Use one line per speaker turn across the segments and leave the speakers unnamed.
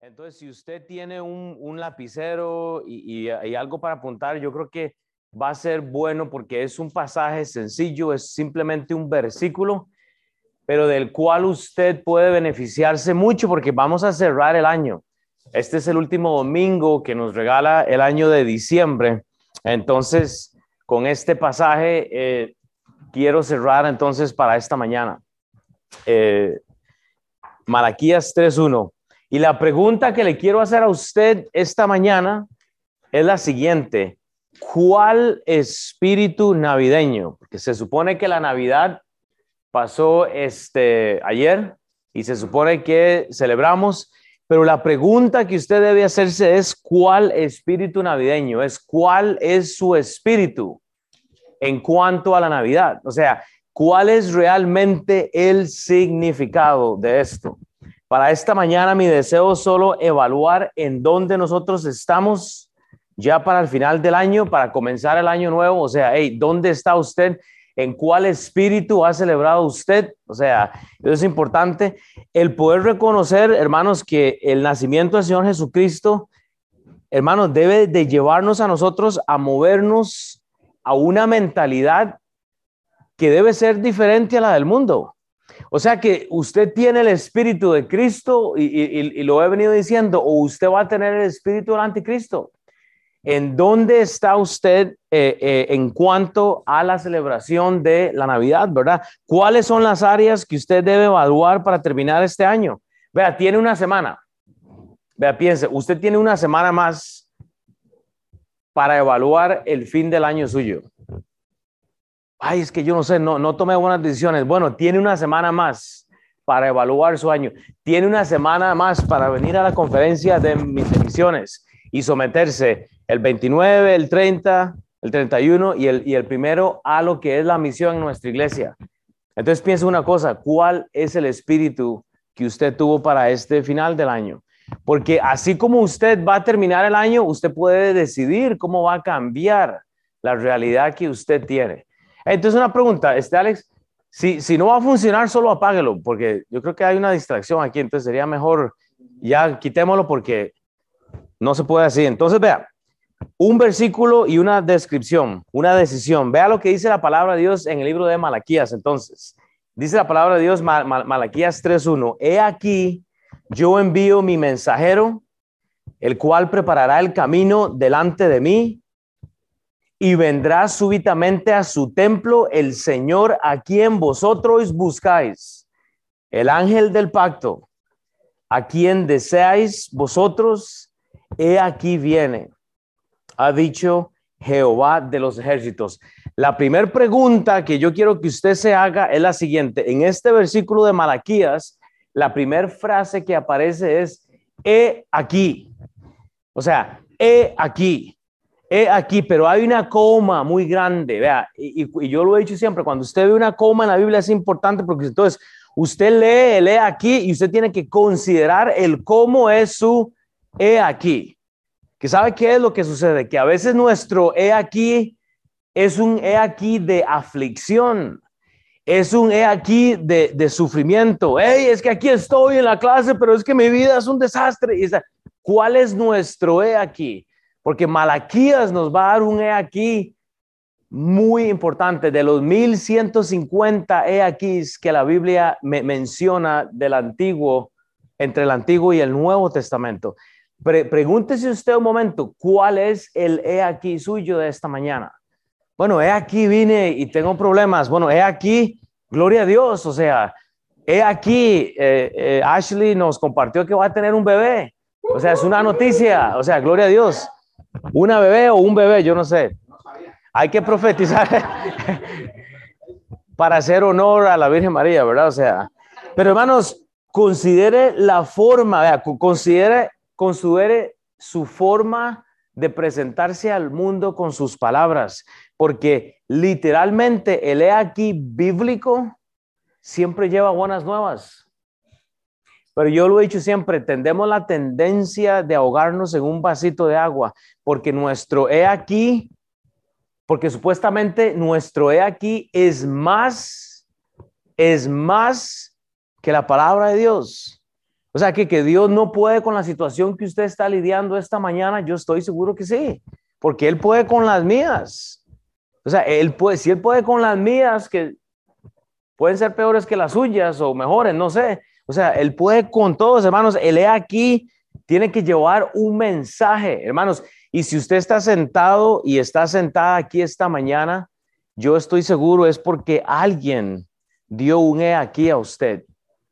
Entonces, si usted tiene un, lapicero y, algo para apuntar, yo creo que va a ser bueno porque es un pasaje sencillo, es simplemente un versículo, pero del cual usted puede beneficiarse mucho porque vamos a cerrar el año. Este es el último domingo que nos regala el año de diciembre. Entonces, con este pasaje, eh, quiero cerrar entonces para esta mañana. Eh, Malaquías 3.1. Y la pregunta que le quiero hacer a usted esta mañana es la siguiente. ¿Cuál espíritu navideño? Porque se supone que la Navidad pasó este ayer y se supone que celebramos, pero la pregunta que usted debe hacerse es ¿cuál espíritu navideño? Es ¿cuál es su espíritu en cuanto a la Navidad? O sea, ¿cuál es realmente el significado de esto? Para esta mañana mi deseo es solo evaluar en dónde nosotros estamos ya para el final del año, para comenzar el año nuevo. O sea, hey, ¿dónde está usted? ¿En cuál espíritu ha celebrado usted? O sea, eso es importante. El poder reconocer, hermanos, que el nacimiento del Señor Jesucristo, hermanos, debe de llevarnos a nosotros a movernos a una mentalidad que debe ser diferente a la del mundo. O sea que usted tiene el espíritu de Cristo y, lo he venido diciendo, o usted va a tener el espíritu del anticristo. ¿En dónde está usted eh, eh, en cuanto a la celebración de la Navidad, verdad? ¿Cuáles son las áreas que usted debe evaluar para terminar este año? Vea, tiene una semana. Vea, piense, usted tiene una semana más para evaluar el fin del año suyo ay, es que yo no sé, no, no tomé buenas decisiones. Bueno, tiene una semana más para evaluar su año. Tiene una semana más para venir a la conferencia de mis emisiones y someterse el 29, el 30, el 31 y el, y el primero a lo que es la misión en nuestra iglesia. Entonces piensa una cosa, ¿cuál es el espíritu que usted tuvo para este final del año? Porque así como usted va a terminar el año, usted puede decidir cómo va a cambiar la realidad que usted tiene. Entonces, una pregunta, este Alex, si, si no va a funcionar, solo apáguelo, porque yo creo que hay una distracción aquí, entonces sería mejor ya quitémoslo porque no se puede así. Entonces, vea, un versículo y una descripción, una decisión. Vea lo que dice la palabra de Dios en el libro de Malaquías. Entonces, dice la palabra de Dios, Malaquías 3.1, he aquí, yo envío mi mensajero, el cual preparará el camino delante de mí y vendrá súbitamente a su templo el Señor a quien vosotros buscáis, el ángel del pacto, a quien deseáis vosotros, he aquí viene, ha dicho Jehová de los ejércitos. La primera pregunta que yo quiero que usted se haga es la siguiente. En este versículo de Malaquías, la primera frase que aparece es, he aquí. O sea, he aquí aquí, pero hay una coma muy grande, vea, y, yo lo he dicho siempre, cuando usted ve una coma en la Biblia es importante porque entonces usted lee, lee aquí y usted tiene que considerar el cómo es su he aquí. Que sabe qué es lo que sucede, que a veces nuestro he aquí es un he aquí de aflicción, es un he aquí de, de sufrimiento. Hey, es que aquí estoy en la clase, pero es que mi vida es un desastre. ¿Cuál es nuestro he aquí? Porque Malaquías nos va a dar un he aquí muy importante de los 1150 he aquí que la Biblia me menciona del antiguo, entre el antiguo y el Nuevo Testamento. pregúntese usted un momento, ¿cuál es el he aquí suyo de esta mañana? Bueno, he aquí vine y tengo problemas. Bueno, he aquí, gloria a Dios, o sea, he aquí, eh, eh, Ashley nos compartió que va a tener un bebé. O sea, es una noticia, o sea, gloria a Dios. Una bebé o un bebé, yo no sé. Hay que profetizar para hacer honor a la Virgen María, ¿verdad? O sea, pero hermanos, considere la forma, vea, considere, considere su forma de presentarse al mundo con sus palabras, porque literalmente el he aquí bíblico siempre lleva buenas nuevas. Pero yo lo he dicho siempre, tendemos la tendencia de ahogarnos en un vasito de agua, porque nuestro he aquí, porque supuestamente nuestro he aquí es más, es más que la palabra de Dios. O sea, que, que Dios no puede con la situación que usted está lidiando esta mañana, yo estoy seguro que sí, porque Él puede con las mías. O sea, Él puede, si Él puede con las mías, que pueden ser peores que las suyas o mejores, no sé. O sea, Él puede con todos, hermanos. Él aquí tiene que llevar un mensaje, hermanos. Y si usted está sentado y está sentada aquí esta mañana, yo estoy seguro es porque alguien dio un E aquí a usted.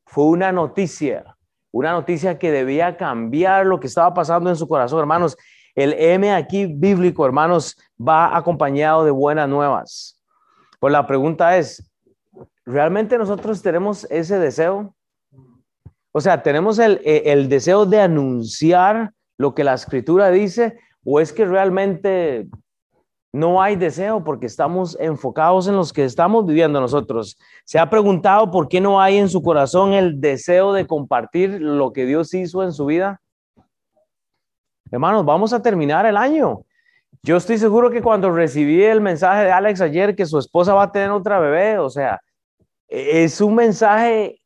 Fue una noticia, una noticia que debía cambiar lo que estaba pasando en su corazón, hermanos. El M aquí bíblico, hermanos, va acompañado de buenas nuevas. Pues la pregunta es, ¿realmente nosotros tenemos ese deseo? O sea, ¿tenemos el, el deseo de anunciar lo que la escritura dice o es que realmente no hay deseo porque estamos enfocados en los que estamos viviendo nosotros. ¿Se ha preguntado por qué no hay en su corazón el deseo de compartir lo que Dios hizo en su vida? Hermanos, vamos a terminar el año. Yo estoy seguro que cuando recibí el mensaje de Alex ayer que su esposa va a tener otra bebé, o sea, es un mensaje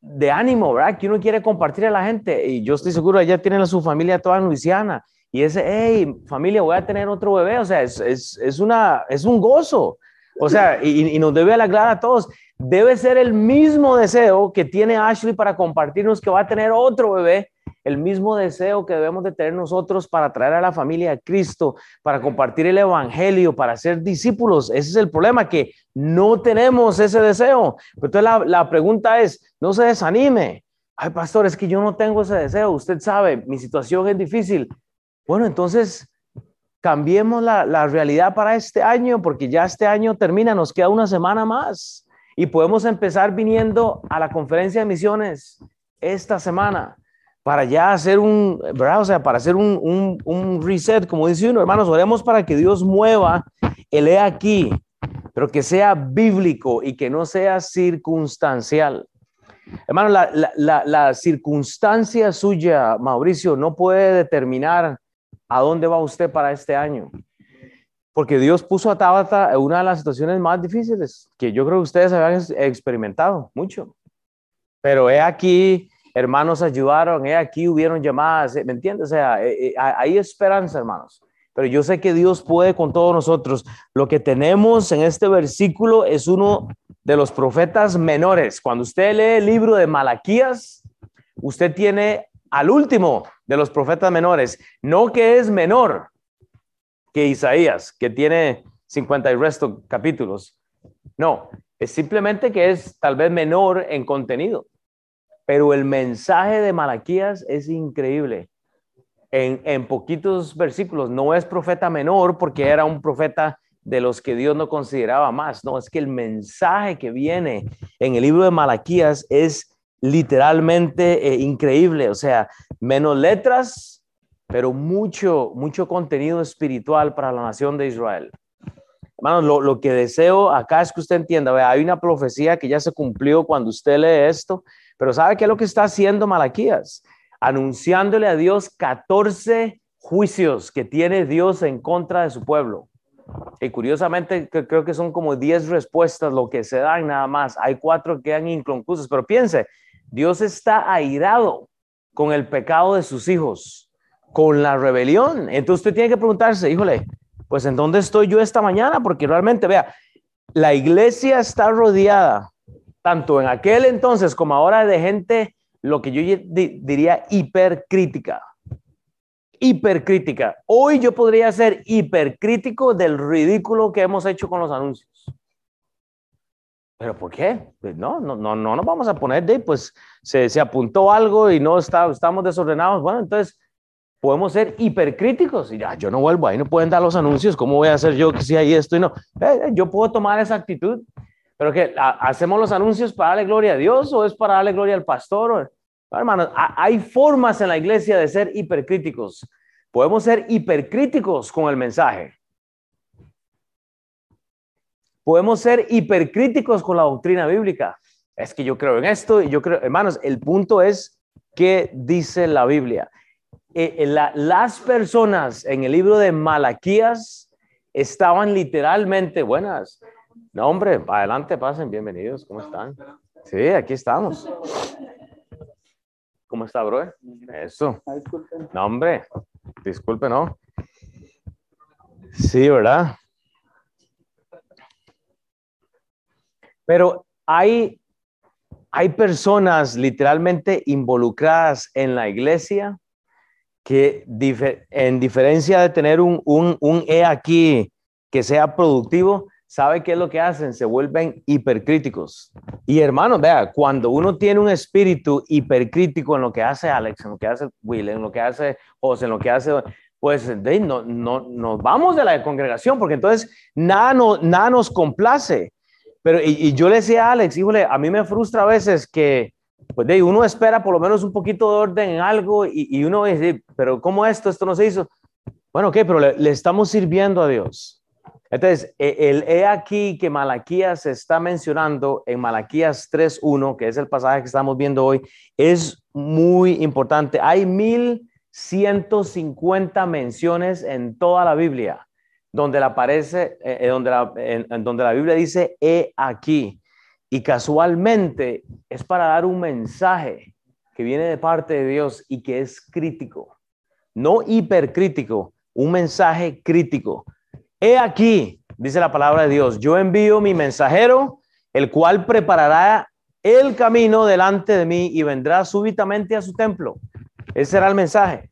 de ánimo, ¿verdad? Que uno quiere compartir a la gente. Y yo estoy seguro, ella tiene a su familia toda en Luisiana y ese, hey, familia, voy a tener otro bebé, o sea, es, es, es una, es un gozo. O sea, y, y, nos debe alegrar a todos. Debe ser el mismo deseo que tiene Ashley para compartirnos que va a tener otro bebé, el mismo deseo que debemos de tener nosotros para traer a la familia a Cristo, para compartir el Evangelio, para ser discípulos. Ese es el problema, que no tenemos ese deseo. Entonces la, la pregunta es, no se desanime. Ay, pastor, es que yo no tengo ese deseo. Usted sabe, mi situación es difícil. Bueno, entonces cambiemos la, la, realidad para este año, porque ya este año termina, nos queda una semana más y podemos empezar viniendo a la conferencia de misiones esta semana para ya hacer un, ¿verdad? O sea, para hacer un, un, reset, como dice uno, hermanos, oremos para que Dios mueva el he aquí, pero que sea bíblico y que no sea circunstancial. Hermano, la, la, la circunstancia suya, Mauricio, no puede determinar ¿A dónde va usted para este año? Porque Dios puso a Tabata en una de las situaciones más difíciles que yo creo que ustedes habían experimentado mucho. Pero he aquí, hermanos ayudaron, he aquí hubieron llamadas, ¿me entiendes? O sea, eh, eh, hay esperanza, hermanos. Pero yo sé que Dios puede con todos nosotros. Lo que tenemos en este versículo es uno de los profetas menores. Cuando usted lee el libro de Malaquías, usted tiene al último de los profetas menores, no que es menor que Isaías, que tiene 50 y resto capítulos. No, es simplemente que es tal vez menor en contenido. Pero el mensaje de Malaquías es increíble. En, en poquitos versículos, no es profeta menor porque era un profeta de los que Dios no consideraba más. No, es que el mensaje que viene en el libro de Malaquías es literalmente eh, increíble, o sea, menos letras, pero mucho, mucho contenido espiritual para la nación de Israel. Hermanos, lo, lo, que deseo acá es que usted entienda, vea, hay una profecía que ya se cumplió cuando usted lee esto, pero ¿sabe qué es lo que está haciendo Malaquías? Anunciándole a Dios 14 juicios que tiene Dios en contra de su pueblo. Y curiosamente creo que son como 10 respuestas lo que se dan nada más. Hay cuatro que quedan inconclusas, pero piense, Dios está airado con el pecado de sus hijos, con la rebelión. Entonces usted tiene que preguntarse, híjole, pues en dónde estoy yo esta mañana, porque realmente, vea, la iglesia está rodeada, tanto en aquel entonces como ahora, de gente, lo que yo diría hipercrítica. Hipercrítica. Hoy yo podría ser hipercrítico del ridículo que hemos hecho con los anuncios. ¿Pero por qué? Pues no, no, no, no nos vamos a poner de, pues se, se apuntó algo y no está, estamos desordenados. Bueno, entonces podemos ser hipercríticos y ya, yo no vuelvo ahí, no pueden dar los anuncios, ¿cómo voy a hacer yo que si hay esto y no? Eh, eh, yo puedo tomar esa actitud, pero que hacemos los anuncios para darle gloria a Dios o es para darle gloria al pastor. No, hermanos, hay formas en la iglesia de ser hipercríticos. Podemos ser hipercríticos con el mensaje. Podemos ser hipercríticos con la doctrina bíblica. Es que yo creo en esto y yo creo, hermanos, el punto es qué dice la Biblia. Eh, eh, las personas en el libro de Malaquías estaban literalmente buenas. No, hombre, adelante, pasen, bienvenidos, ¿cómo están? Sí, aquí estamos. ¿Cómo está, bro? Eso.
Ah.
No, hombre. Disculpe, ¿no? Sí, ¿verdad? Pero hay, hay personas literalmente involucradas en la iglesia que dife- en diferencia de tener un, un, un E aquí que sea productivo, ¿sabe qué es lo que hacen? Se vuelven hipercríticos. Y hermanos, vea, cuando uno tiene un espíritu hipercrítico en lo que hace Alex, en lo que hace Will, en lo que hace José, en lo que hace, pues no, no, nos vamos de la congregación, porque entonces nada, no, nada nos complace. Pero, y, y yo le decía a Alex, híjole, a mí me frustra a veces que, pues de uno espera por lo menos un poquito de orden en algo y, y uno dice, pero ¿cómo esto? Esto no se hizo. Bueno, ok, pero le, le estamos sirviendo a Dios. Entonces, e- el he aquí que Malaquías está mencionando en Malaquías 3.1, que es el pasaje que estamos viendo hoy, es muy importante. Hay 1150 menciones en toda la Biblia donde la aparece, eh, eh, donde, la, donde la Biblia dice he aquí. Y casualmente es para dar un mensaje que viene de parte de Dios y que es crítico, no hipercrítico, un mensaje crítico. He aquí, dice la palabra de Dios, yo envío mi mensajero, el cual preparará el camino delante de mí y vendrá súbitamente a su templo. Ese será el mensaje.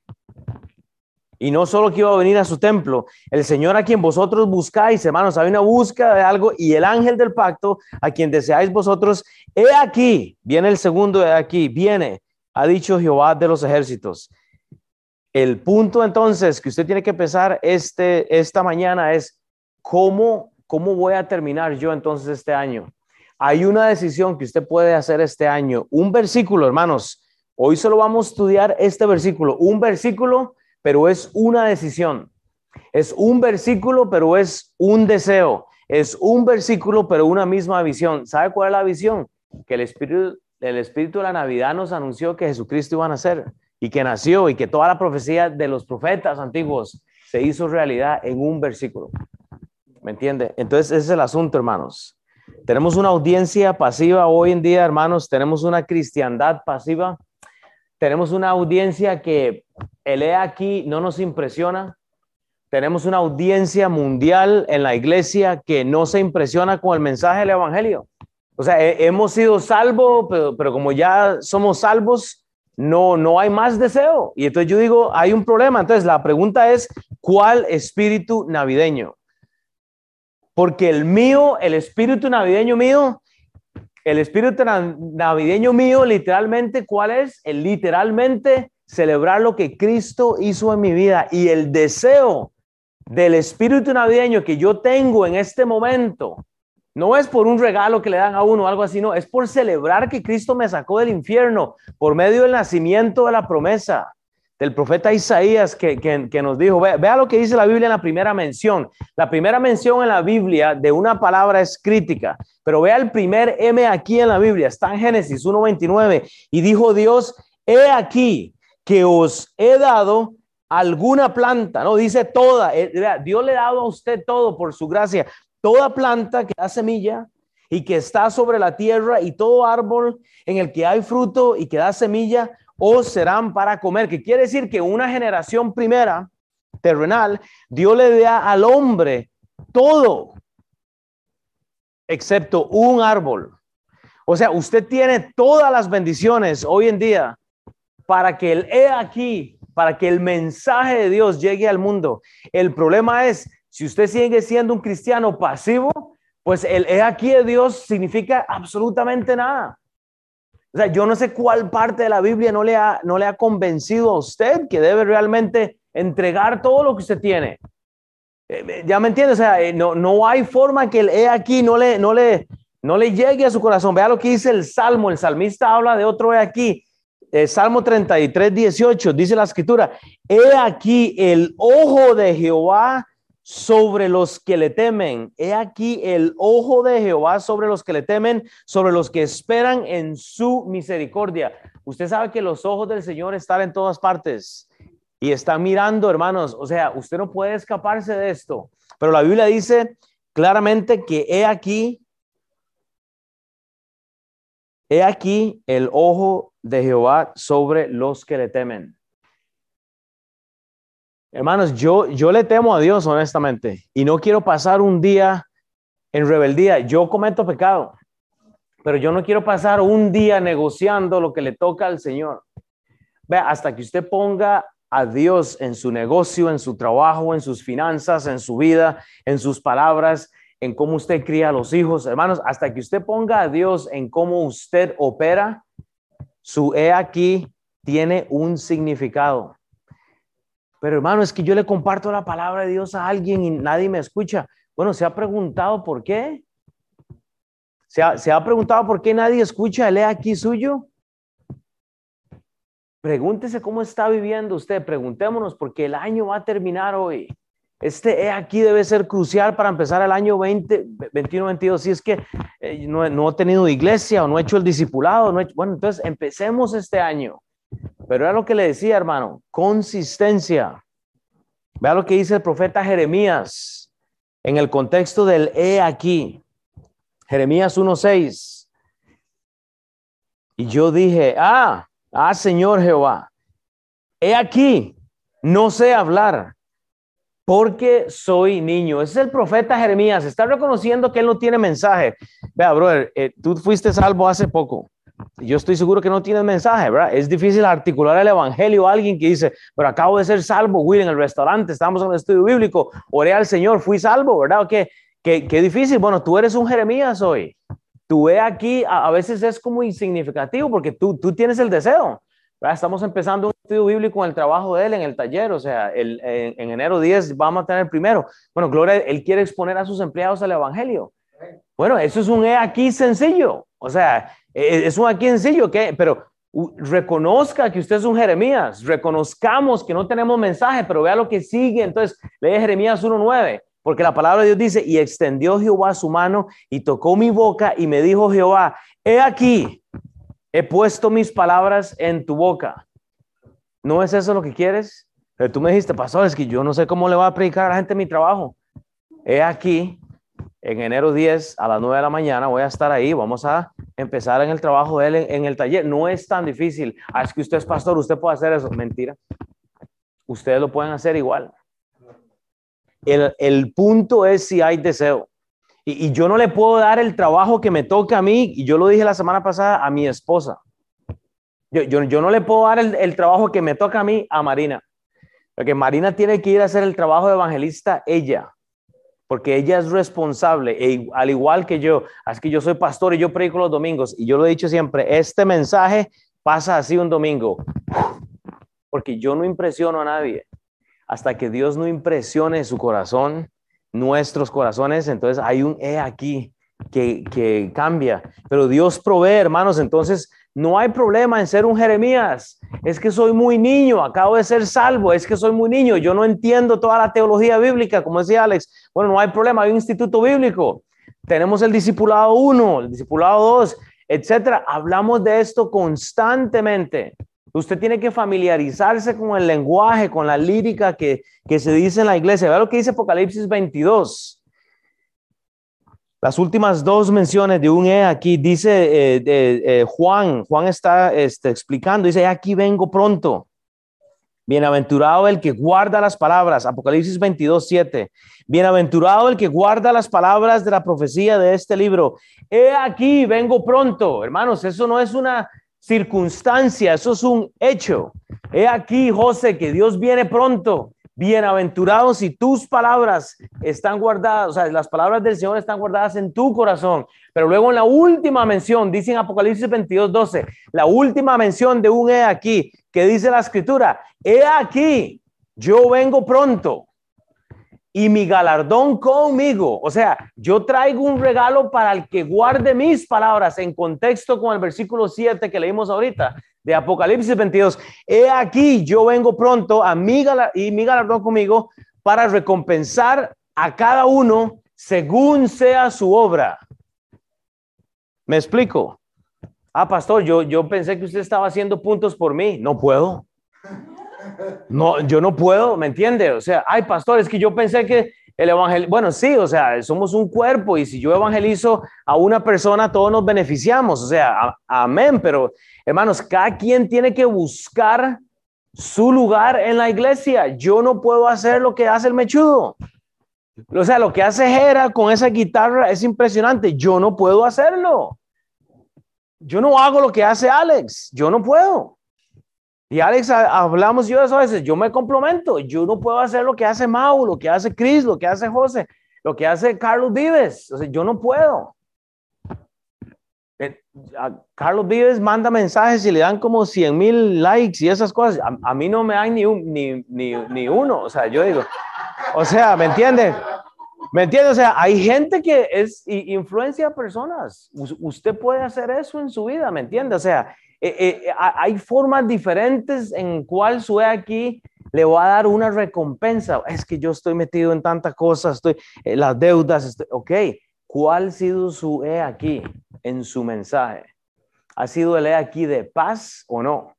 Y no solo que iba a venir a su templo, el Señor a quien vosotros buscáis, hermanos, hay una búsqueda de algo y el ángel del pacto a quien deseáis vosotros, he aquí, viene el segundo de aquí, viene, ha dicho Jehová de los ejércitos. El punto entonces que usted tiene que pensar este, esta mañana es cómo, cómo voy a terminar yo entonces este año. Hay una decisión que usted puede hacer este año. Un versículo, hermanos. Hoy solo vamos a estudiar este versículo. Un versículo, pero es una decisión. Es un versículo, pero es un deseo. Es un versículo, pero una misma visión. ¿Sabe cuál es la visión? Que el Espíritu, el Espíritu de la Navidad nos anunció que Jesucristo iba a nacer y que nació y que toda la profecía de los profetas antiguos se hizo realidad en un versículo. ¿Me entiende? Entonces, ese es el asunto, hermanos. Tenemos una audiencia pasiva hoy en día, hermanos. Tenemos una cristiandad pasiva. Tenemos una audiencia que el he aquí no nos impresiona. Tenemos una audiencia mundial en la iglesia que no se impresiona con el mensaje del evangelio. O sea, he- hemos sido salvos, pero, pero como ya somos salvos, no, no hay más deseo. Y entonces yo digo, hay un problema. Entonces la pregunta es, ¿cuál espíritu navideño? Porque el mío, el espíritu navideño mío, el espíritu na- navideño mío, literalmente, ¿cuál es? El literalmente celebrar lo que Cristo hizo en mi vida y el deseo del espíritu navideño que yo tengo en este momento. No es por un regalo que le dan a uno o algo así, no, es por celebrar que Cristo me sacó del infierno por medio del nacimiento de la promesa del profeta Isaías que, que- nos dijo, vea, vea lo que dice la Biblia en la primera mención. La primera mención en la Biblia de una palabra es crítica, pero vea el primer M aquí en la Biblia, está en Génesis 1.29 y dijo Dios, he aquí que os he dado alguna planta, no dice toda, eh, Dios le ha dado a usted todo por su gracia, toda planta que da semilla y que está sobre la tierra y todo árbol en el que hay fruto y que da semilla, os serán para comer, que quiere decir que una generación primera terrenal, Dios le da al hombre todo, excepto un árbol. O sea, usted tiene todas las bendiciones hoy en día para que el he aquí, para que el mensaje de Dios llegue al mundo. El problema es, si usted sigue siendo un cristiano pasivo, pues el he aquí de Dios significa absolutamente nada. O sea, yo no sé cuál parte de la Biblia no le ha, no le ha convencido a usted que debe realmente entregar todo lo que usted tiene. Eh, ya me entiende, o sea, eh, no, no hay forma que el he aquí no le, no, le, no le llegue a su corazón. Vea lo que dice el Salmo, el salmista habla de otro he aquí. Eh, Salmo 33, 18, dice la escritura, he aquí el ojo de Jehová sobre los que le temen. He aquí el ojo de Jehová sobre los que le temen, sobre los que esperan en su misericordia. Usted sabe que los ojos del Señor están en todas partes y están mirando, hermanos. O sea, usted no puede escaparse de esto. Pero la Biblia dice claramente que he aquí he aquí el ojo de Jehová sobre los que le temen. Hermanos, yo, yo le temo a Dios honestamente y no quiero pasar un día en rebeldía. Yo cometo pecado, pero yo no quiero pasar un día negociando lo que le toca al Señor. Vea, hasta que usted ponga a Dios en su negocio, en su trabajo, en sus finanzas, en su vida, en sus palabras, en cómo usted cría a los hijos, hermanos, hasta que usted ponga a Dios en cómo usted opera, su he aquí tiene un significado. Pero hermano, es que yo le comparto la palabra de Dios a alguien y nadie me escucha. Bueno, ¿se ha preguntado por qué? ¿Se ha, ¿se ha preguntado por qué nadie escucha el he aquí suyo? Pregúntese cómo está viviendo usted. Preguntémonos porque el año va a terminar hoy. Este aquí debe ser crucial para empezar el año 20, 21, 22. Si es que eh, no, no, he tenido iglesia o no he hecho el discipulado, no bueno, entonces empecemos este año. Pero era lo que le decía, hermano, consistencia. Vea lo que dice el profeta Jeremías en el contexto del he aquí. Jeremías 1.6. Y yo dije, ah, ah, Señor Jehová, he aquí, no sé hablar porque soy niño. Ese es el profeta Jeremías. Está reconociendo que él no tiene mensaje. Vea, brother, eh, tú fuiste salvo hace poco. Yo estoy seguro que no tienes mensaje, ¿verdad? Es difícil articular el evangelio a alguien que dice, pero acabo de ser salvo, Will, en el restaurante, estamos en el estudio bíblico, oré al Señor, fui salvo, ¿verdad? ¿Qué, qué, qué difícil. Bueno, tú eres un Jeremías hoy. Tú ve aquí, a, a veces es como insignificativo porque tú, tú tienes el deseo. Estamos empezando un estudio bíblico en el trabajo de él, en el taller, o sea, el, en, enero 10 vamos a tener primero. Bueno, Gloria, él quiere exponer a sus empleados al Evangelio. Bueno, eso es un aquí sencillo, o sea, e, e, es un aquí sencillo, que, pero reconozca que usted es un Jeremías, reconozcamos que no tenemos mensaje, pero vea lo que sigue, entonces lee Jeremías 1.9, porque la palabra de Dios dice, y extendió Jehová su mano y tocó mi boca y me dijo Jehová, he aquí, he puesto mis palabras en tu boca. ¿No es eso lo que quieres? Pero tú me dijiste, pastor, es que yo no sé cómo le va a predicar a la gente mi trabajo. He aquí, en enero 10 a las 9 de la mañana voy a estar ahí, vamos a empezar en el trabajo de él en, el taller. No es tan difícil. Ah, es que usted es pastor, usted puede hacer eso. Mentira. Ustedes lo pueden hacer igual. El, el punto es si hay deseo. Y, yo no le puedo dar el trabajo que me toca a mí, y yo lo dije la semana pasada a mi esposa. Yo, yo, yo no le puedo dar el, el, trabajo que me toca a mí a Marina, porque Marina tiene que ir a hacer el trabajo de evangelista ella, porque ella es responsable, e, al igual que yo. Así que yo soy pastor y yo predico los domingos, y yo lo he dicho siempre, este mensaje pasa así un domingo, porque yo no impresiono a nadie. Hasta que Dios no impresione su corazón, nuestros corazones, entonces hay un he aquí que, que cambia. Pero Dios provee, hermanos, entonces no hay problema en ser un Jeremías. Es que soy muy niño, acabo de ser salvo, es que soy muy niño, yo no entiendo toda la teología bíblica, como decía Alex. Bueno, no hay problema, hay un instituto bíblico. Tenemos el discipulado 1, el discipulado 2, etcétera. Hablamos de esto constantemente. Usted tiene que familiarizarse con el lenguaje, con la lírica que, se dice en la iglesia. Vea lo que dice Apocalipsis 22. Las últimas dos menciones de un E aquí dice eh, eh, Juan, Juan está este, explicando, dice, aquí vengo pronto. Bienaventurado el que guarda las palabras, Apocalipsis 22, 7. Bienaventurado el que guarda las palabras de la profecía de este libro. He aquí, vengo pronto. Hermanos, eso no es una circunstancia, eso es un hecho. He aquí, José, que Dios viene pronto. Bienaventurados si tus palabras están guardadas, o sea, las palabras del Señor están guardadas en tu corazón. Pero luego en la última mención, dice en Apocalipsis 22, 12, la última mención de un he aquí, que dice la escritura, he aquí, yo vengo pronto y mi galardón conmigo. O sea, yo traigo un regalo para el que guarde mis palabras en contexto con el versículo 7 que leímos ahorita de Apocalipsis 22. He aquí, yo vengo pronto a mi y mi galardón conmigo para recompensar a cada uno según sea su obra. ¿Me explico? Ah, pastor, yo, yo pensé que usted estaba haciendo puntos por mí. No puedo. No, yo no puedo, ¿me entiende? O sea, ay, pastor, es que yo pensé que el evangelio, bueno, sí, o sea, somos un cuerpo y si yo evangelizo a una persona, todos nos beneficiamos, o sea, amén, pero hermanos, cada quien tiene que buscar su lugar en la iglesia. Yo no puedo hacer lo que hace el mechudo. O sea, lo que hace Jera con esa guitarra es impresionante. Yo no puedo hacerlo. Yo no hago lo que hace Alex. Yo no puedo. Y Alex, hablamos yo eso a veces. Yo me complemento. Yo no puedo hacer lo que hace Mau, lo que hace Chris, lo que hace José, lo que hace Carlos Vives. O sea, yo no puedo. Eh, Carlos Vives manda mensajes y le dan como 100 mil likes y esas cosas. A, mí no me dan ni, un, ni, ni, ni, uno. O sea, yo digo, o sea, ¿me entiende? ¿Me entiende? O sea, hay gente que es influencia a personas. usted puede hacer eso en su vida, ¿me entiende? O sea, eh, eh, hay formas diferentes en cual sube aquí le va a dar una recompensa. Es que yo estoy metido en tantas cosas, estoy las deudas, ok. ¿Cuál ha sido su E aquí en su mensaje? ¿Ha sido el E aquí de paz o no?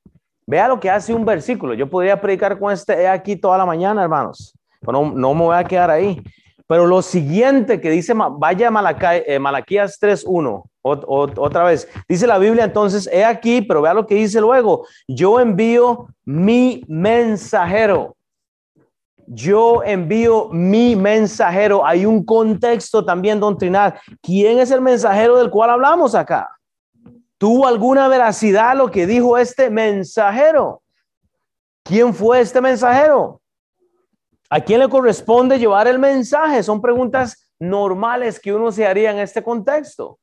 Vea lo que hace un versículo. Yo podría predicar con este E aquí toda la mañana, hermanos, pero no, no me voy a quedar ahí. Pero lo siguiente que dice, vaya a eh, Malaquías 3.1, otra vez, dice la Biblia entonces, he aquí, pero vea lo que dice luego, yo envío mi mensajero yo envío mi mensajero. Hay un contexto también doctrinal. ¿Quién es el mensajero del cual hablamos acá? ¿Tuvo alguna veracidad lo que dijo este mensajero? ¿Quién fue este mensajero? ¿A quién le corresponde llevar el mensaje? Son preguntas normales que uno se haría en este contexto.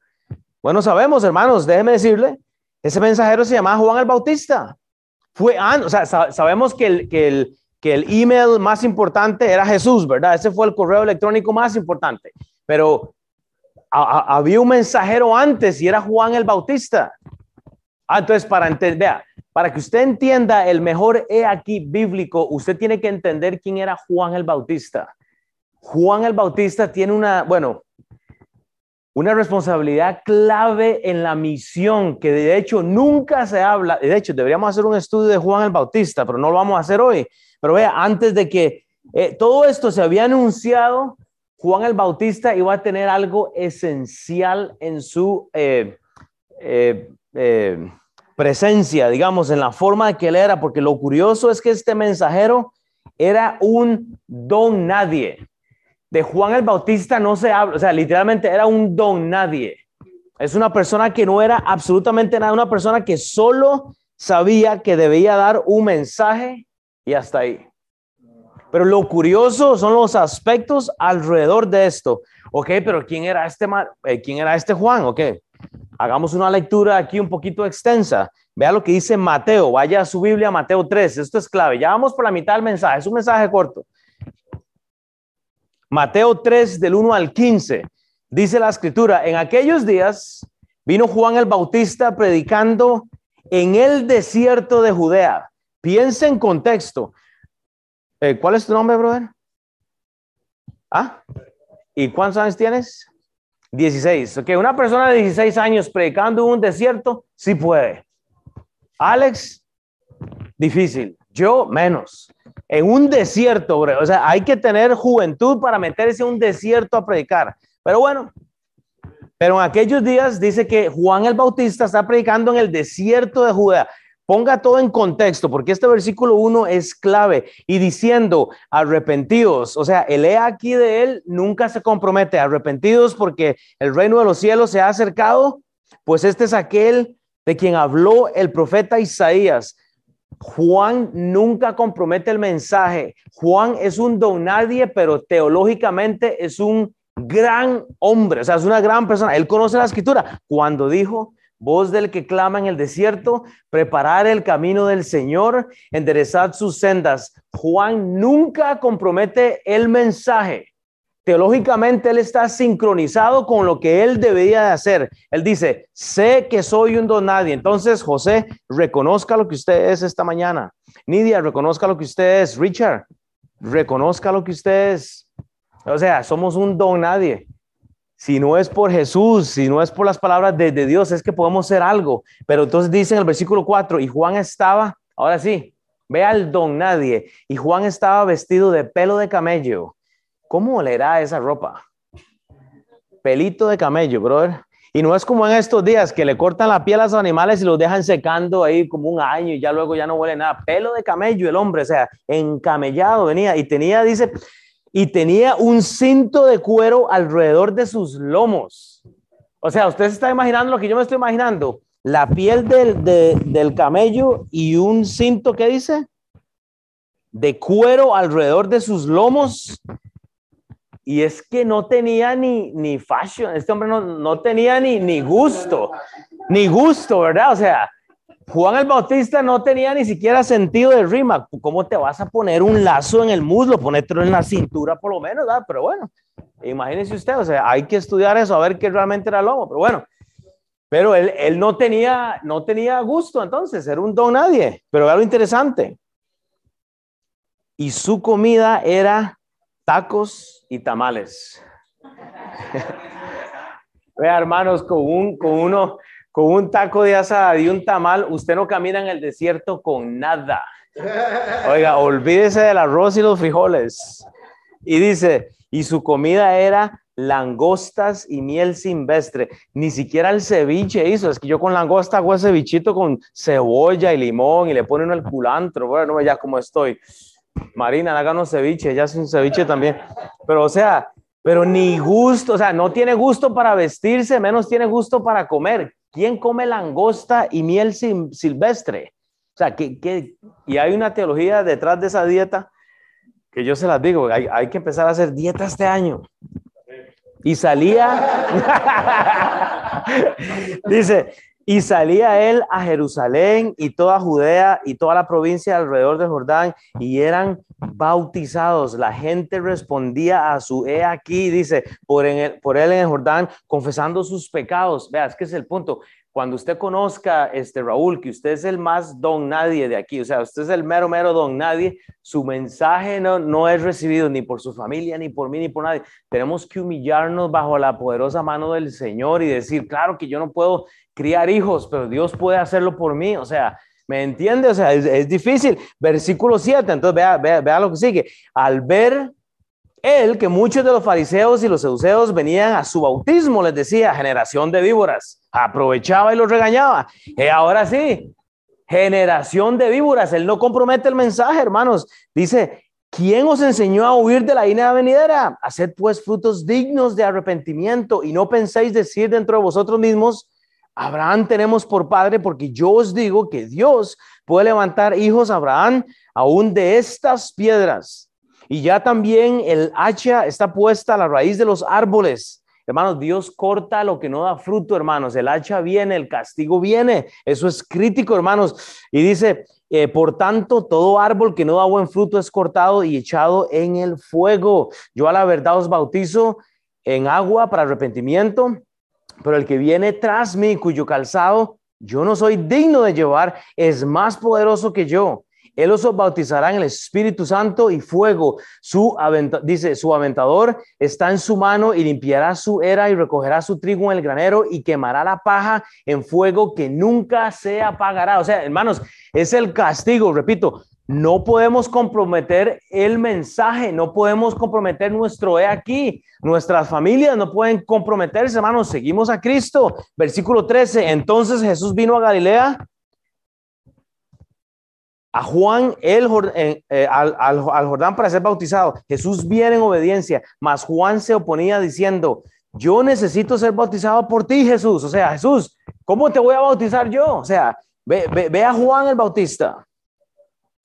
Bueno, sabemos, hermanos, déjeme decirle, ese mensajero se llama Juan el Bautista. Fue, o sea, sabemos que el, que el, que el email más importante era Jesús, ¿verdad? Ese fue el correo electrónico más importante. Pero había un mensajero antes y era Juan el Bautista. Ah, entonces, para entender, para que usted entienda el mejor he aquí bíblico, usted tiene que entender quién era Juan el Bautista. Juan el Bautista tiene una, bueno, una responsabilidad clave en la misión que de hecho nunca se habla. De hecho, deberíamos hacer un estudio de Juan el Bautista, pero no lo vamos a hacer hoy. Pero vea, antes de que eh, todo esto se había anunciado, Juan el Bautista iba a tener algo esencial en su eh, eh, presencia, digamos, en la forma de que él era, porque lo curioso es que este mensajero era un don nadie. De Juan el Bautista no se habla, o sea, literalmente era un don nadie. Es una persona que no era absolutamente nada, una persona que solo sabía que debía dar un mensaje y hasta ahí. Pero lo curioso son los aspectos alrededor de esto. Ok, pero ¿quién era este, eh, ¿quién era este Juan? Ok, hagamos una lectura aquí un poquito extensa. Vea lo que dice Mateo. Vaya a su Biblia, Mateo 3. Esto es clave. Ya vamos por la mitad del mensaje. Es un mensaje corto. Mateo 3, del 1 al 15. Dice la escritura, en aquellos días vino Juan el Bautista predicando en el desierto de Judea Piensa en contexto. Eh, ¿Cuál es tu nombre, brother? ¿Ah? ¿Y cuántos años tienes? 16. Ok, una persona de 16 años predicando en un desierto, sí puede. Alex, difícil. Yo, menos. En un desierto, o sea, hay que tener juventud para meterse en un desierto a predicar. Pero bueno, pero en aquellos días dice que Juan el Bautista está predicando en el desierto de Judea. Ponga todo en contexto, porque este versículo 1 es clave y diciendo arrepentidos, o sea, el he aquí de él nunca se compromete, arrepentidos porque el reino de los cielos se ha acercado, pues este es aquel de quien habló el profeta Isaías. Juan nunca compromete el mensaje. Juan es un don nadie, pero teológicamente es un gran hombre, o sea, es una gran persona. Él conoce la escritura. Cuando dijo, voz del que clama en el desierto, preparar el camino del Señor, enderezad sus sendas. Juan nunca compromete el mensaje. Teológicamente él está sincronizado con lo que él debería de hacer. Él dice, sé que soy un don nadie. Entonces, José, reconozca lo que usted es esta mañana. Nidia, reconozca lo que usted es. Richard, reconozca lo que usted es. O sea, somos un don nadie. Si no es por Jesús, si no es por las palabras de, Dios, es que podemos ser algo. Pero entonces dice en el versículo 4, y Juan estaba, ahora sí, ve al don nadie, y Juan estaba vestido de pelo de camello ¿Cómo olerá esa ropa? Pelito de camello, brother. Y no es como en estos días que le cortan la piel a los animales y los dejan secando ahí como un año y ya luego ya no huele nada. Pelo de camello el hombre, o sea, encamellado venía y tenía, dice, y tenía un cinto de cuero alrededor de sus lomos. O sea, usted se está imaginando lo que yo me estoy imaginando. La piel del, del camello y un cinto, ¿qué dice? De cuero alrededor de sus lomos y es que no tenía ni, ni fashion, este hombre no, no tenía ni, ni gusto, ni gusto, ¿verdad? O sea, Juan el Bautista no tenía ni siquiera sentido de rima. ¿Cómo te vas a poner un lazo en el muslo? Ponértelo en la cintura por lo menos, ¿verdad? Pero bueno, imagínese usted, o sea, hay que estudiar eso, a ver qué realmente era lomo, pero bueno. Pero él, él no, tenía, no tenía gusto entonces, era un don nadie. Pero era lo interesante. Y su comida era tacos y tamales. Vea, hermanos, con un, con uno, con un taco de asada y un tamal, usted no camina en el desierto con nada. Oiga, olvídese del arroz y los frijoles. Y dice, y su comida era langostas y miel silvestre. Ni siquiera el ceviche hizo. Es que yo con langosta hago cevichito con cebolla y limón y le ponen el culantro. Bueno, ya como estoy. Marina, háganos ceviche, ya es un ceviche también. Pero, o sea, pero ni gusto, o sea, no tiene gusto para vestirse, menos tiene gusto para comer. ¿Quién come langosta y miel silvestre? O sea, que, y hay una teología detrás de esa dieta que yo se las digo, hay, hay que empezar a hacer dieta este año. Y salía, dice, y salía él a Jerusalén y toda Judea y toda la provincia alrededor de Jordán y eran bautizados. La gente respondía a su he aquí, dice, por, él en el Jordán, confesando sus pecados. Vea, es que es el punto. Cuando usted conozca, este Raúl, que usted es el más don nadie de aquí, o sea, usted es el mero, mero don nadie, su mensaje no, no es recibido ni por su familia, ni por mí, ni por nadie. Tenemos que humillarnos bajo la poderosa mano del Señor y decir, claro que yo no puedo criar hijos, pero Dios puede hacerlo por mí. O sea, ¿me entiende? O sea, es, difícil. Versículo 7, entonces vea, vea, lo que sigue. Al ver él que muchos de los fariseos y los seduceos venían a su bautismo, les decía, generación de víboras, aprovechaba y los regañaba. Y ahora sí, generación de víboras, él no compromete el mensaje, hermanos. Dice, ¿quién os enseñó a huir de la ira venidera? Haced pues frutos dignos de arrepentimiento y no penséis decir dentro de vosotros mismos, Abraham tenemos por padre, porque yo os digo que Dios puede levantar hijos a Abraham aún de estas piedras. Y ya también el hacha está puesta a la raíz de los árboles. Hermanos, Dios corta lo que no da fruto, hermanos. El hacha viene, el castigo viene. Eso es crítico, hermanos. Y dice, eh, por tanto, todo árbol que no da buen fruto es cortado y echado en el fuego. Yo a la verdad os bautizo en agua para arrepentimiento pero el que viene tras mí, cuyo calzado yo no soy digno de llevar, es más poderoso que yo. Él os bautizará en el Espíritu Santo y fuego. Su dice, su aventador está en su mano y limpiará su era y recogerá su trigo en el granero y quemará la paja en fuego que nunca se apagará. O sea, hermanos, es el castigo, repito, no podemos comprometer el mensaje, no podemos comprometer nuestro he aquí. Nuestras familias no pueden comprometerse, hermanos. Seguimos a Cristo. Versículo 13. Entonces Jesús vino a Galilea, a Juan el, eh, eh, al, al Jordán para ser bautizado. Jesús viene en obediencia, mas Juan se oponía diciendo, yo necesito ser bautizado por ti, Jesús. O sea, Jesús, ¿cómo te voy a bautizar yo? O sea, ve, ve, ve a Juan el Bautista.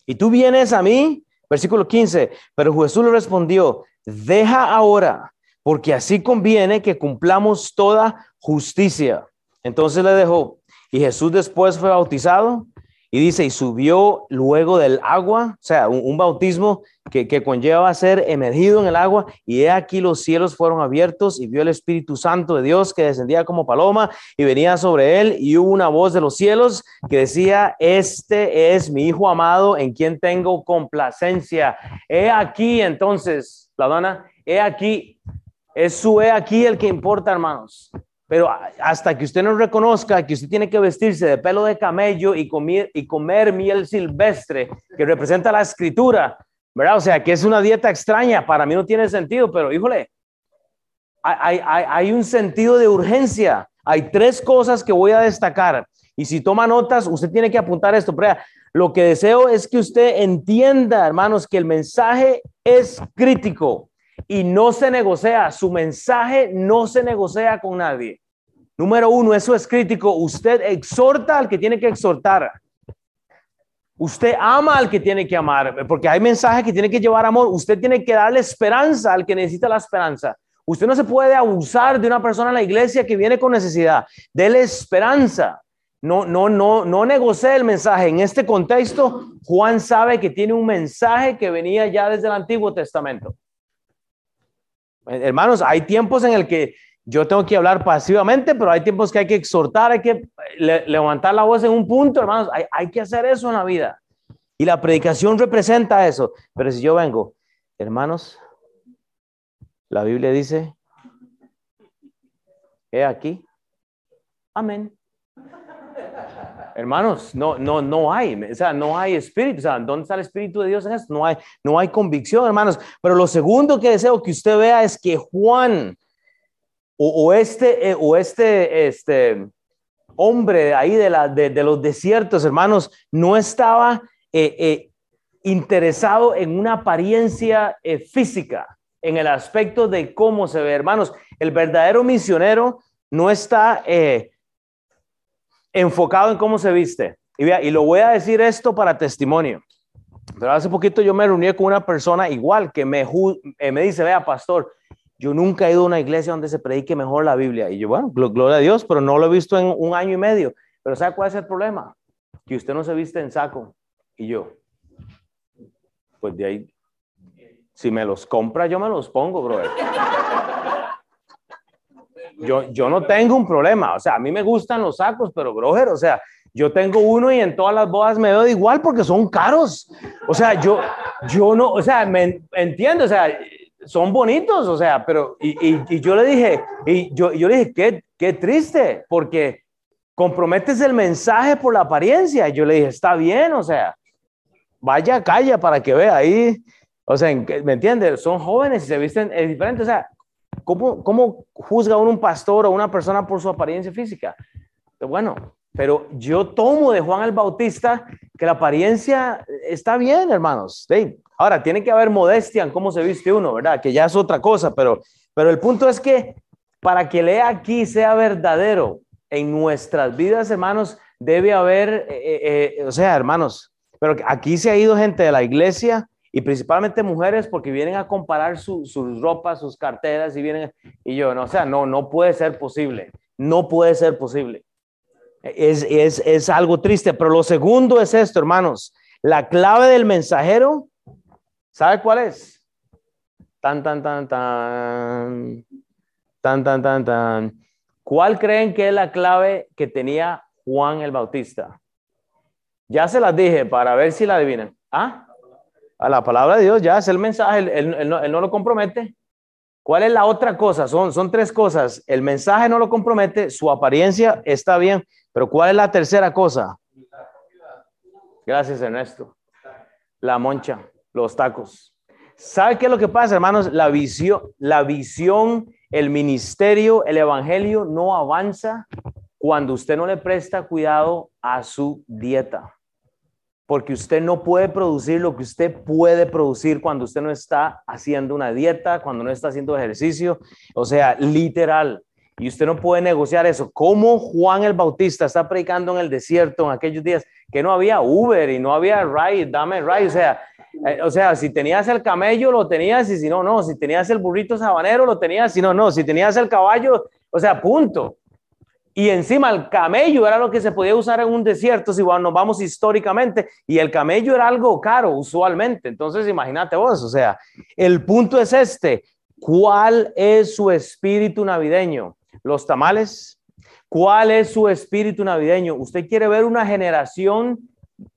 Y tú vienes a mí, versículo 15, pero Jesús le respondió, deja ahora, porque así conviene que cumplamos toda justicia. Entonces le dejó. Y Jesús después fue bautizado y dice, y subió luego del agua, o sea, un, bautismo que, que, conlleva ser emergido en el agua, y he aquí los cielos fueron abiertos y vio el Espíritu Santo de Dios que descendía como paloma y venía sobre él, y hubo una voz de los cielos que decía, este es mi Hijo amado en quien tengo complacencia. He aquí entonces, la dona, he aquí, es su he aquí el que importa, hermanos. Pero hasta que usted no reconozca que usted tiene que vestirse de pelo de camello y comer, miel silvestre, que representa la escritura, ¿verdad? O sea, que es una dieta extraña, para mí no tiene sentido, pero híjole, hay, hay, hay un sentido de urgencia. Hay tres cosas que voy a destacar. Y si toma notas, usted tiene que apuntar esto. Pero lo que deseo es que usted entienda, hermanos, que el mensaje es crítico y no se negocia. Su mensaje no se negocia con nadie. Número uno, eso es crítico. Usted exhorta al que tiene que exhortar. Usted ama al que tiene que amar, porque hay mensajes que tiene que llevar amor. Usted tiene que darle esperanza al que necesita la esperanza. Usted no se puede abusar de una persona en la iglesia que viene con necesidad. Dele esperanza. No, no, no, no negocie el mensaje. En este contexto, Juan sabe que tiene un mensaje que venía ya desde el Antiguo Testamento. Hermanos, hay tiempos en el que yo tengo que hablar pasivamente, pero hay tiempos que hay que exhortar, hay que levantar la voz en un punto, hermanos, hay, hay que hacer eso en la vida. Y la predicación representa eso. Pero si yo vengo, hermanos, la Biblia dice, he aquí, amén. Hermanos, no, no, no hay, o sea, no hay espíritu, o sea, ¿dónde está el espíritu de Dios en esto? No hay, no hay convicción, hermanos. Pero lo segundo que deseo que usted vea es que Juan o, este, eh, o este, este hombre ahí de, la, de, los desiertos, hermanos, no estaba eh, eh, interesado en una apariencia física, en el aspecto de cómo se ve, hermanos. El verdadero misionero no está enfocado en cómo se viste. Y, y lo voy a decir esto para testimonio. Pero hace poquito yo me reuní con una persona igual que me, me dice, vea, pastor, yo nunca he ido a una iglesia donde se predique mejor la Biblia. Y yo, bueno, gloria a Dios, pero no lo he visto en un año y medio. Pero ¿sabe cuál es el problema? Que usted no se viste en saco. Y yo, pues de ahí, si me los compra, yo me los pongo, bro. Yo, yo no tengo un problema. O sea, a mí me gustan los sacos, pero, brojer, o sea, yo tengo uno y en todas las bodas me doy igual porque son caros. O sea, yo, yo no, o sea, me entiendo, o sea, son bonitos, o sea, pero, y, yo le dije, y yo, yo le dije, qué, qué triste, porque comprometes el mensaje por la apariencia. Y yo le dije, está bien, o sea, vaya calla para que vea ahí, o sea, ¿me entiendes? Son jóvenes y se visten es diferente, o sea, ¿cómo, ¿cómo juzga uno un pastor o una persona por su apariencia física? Bueno, pero yo tomo de Juan el Bautista que la apariencia está bien, hermanos. Ahora, tiene que haber modestia en cómo se viste uno, ¿verdad? Que ya es otra cosa, pero, pero el punto es que para que lea aquí sea verdadero en nuestras vidas, hermanos, debe haber, eh, eh, eh, o sea, hermanos, pero aquí se ha ido gente de la iglesia y principalmente mujeres porque vienen a comparar sus ropas, sus carteras y vienen, y yo, no, o sea, no, no puede ser posible, no puede ser posible. Es, algo triste, pero lo segundo es esto, hermanos. La clave del mensajero, ¿sabe cuál es? Tan, tan, tan, tan, tan, tan, tan, tan. ¿Cuál creen que es la clave que tenía Juan el Bautista? Ya se las dije para ver si la adivinan. ¿Ah? A la palabra de Dios, ya es el mensaje, él, no, lo compromete. ¿Cuál es la otra cosa? Son, son tres cosas. El mensaje no lo compromete, su apariencia está bien, pero ¿cuál es la tercera cosa? Gracias, Ernesto. La moncha, los tacos. ¿Sabe qué es lo que pasa, hermanos? La visión, la visión, el ministerio, el evangelio no avanza cuando usted no le presta cuidado a su dieta. Porque usted no puede producir lo que usted puede producir cuando usted no está haciendo una dieta, cuando no está haciendo ejercicio. O sea, literal. Y usted no puede negociar eso. ¿Cómo Juan el Bautista está predicando en el desierto en aquellos días que no había Uber y no había ride, dame ride? O sea, eh, o sea, si tenías el camello, lo tenías y si no, no. Si tenías el burrito sabanero, lo tenías, si no, no. Si tenías el caballo, o sea, punto. Y encima el camello era lo que se podía usar en un desierto, si nos vamos históricamente, y el camello era algo caro usualmente. Entonces, imagínate vos, o sea, el punto es este, ¿cuál es su espíritu navideño? los tamales. ¿Cuál es su espíritu navideño? ¿Usted quiere ver una generación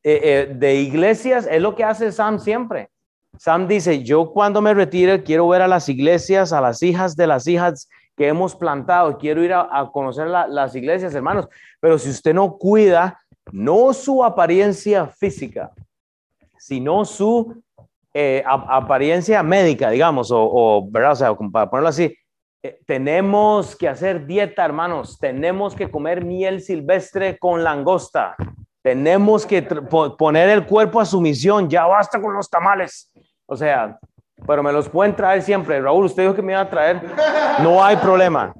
eh, eh, de iglesias? Es lo que hace Sam siempre. Sam dice, yo cuando me retire quiero ver a las iglesias, a las hijas de las hijas que hemos plantado. Quiero ir a, conocer las iglesias, hermanos. Pero si usted no cuida, no su apariencia física, sino su eh, apariencia médica, digamos, o, ¿verdad? O sea, para ponerlo así, eh, tenemos que hacer dieta, hermanos, tenemos que comer miel silvestre con langosta, tenemos que poner el cuerpo a sumisión, ya basta con los tamales. O sea, pero me los pueden traer siempre. Raúl, usted dijo que me iba a traer, no hay problema.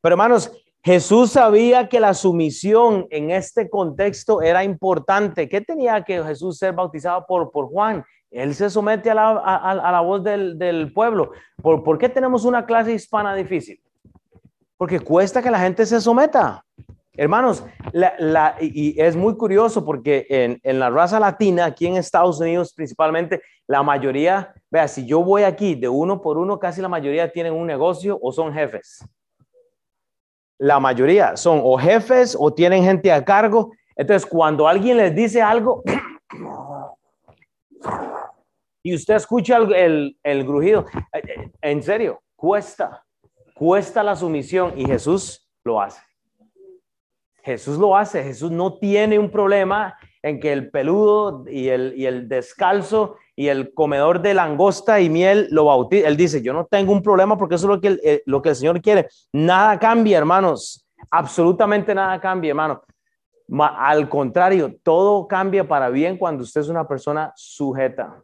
Pero hermanos, Jesús sabía que la sumisión en este contexto era importante. ¿Qué tenía que Jesús ser bautizado por, por Juan? Él se somete a la, voz del, pueblo. ¿Por, qué tenemos una clase hispana difícil? Porque cuesta que la gente se someta. Hermanos, y es muy curioso porque en, la raza latina, aquí en Estados Unidos principalmente, la mayoría, vea, si yo voy aquí de uno por uno, casi la mayoría tienen un negocio o son jefes. La mayoría son o jefes o tienen gente a cargo. Entonces, cuando alguien les dice algo, y usted escucha el, el, grujido, eh, eh, en serio, cuesta, cuesta la sumisión y Jesús lo hace. Jesús lo hace, Jesús no tiene un problema en que el peludo y el, y el descalzo y el comedor de langosta y miel lo bautice. Él dice, yo no tengo un problema porque eso es lo que, el, eh, lo que el Señor quiere. Nada cambia, hermanos. Absolutamente nada cambia, hermano. Al contrario, todo cambia para bien cuando usted es una persona sujeta.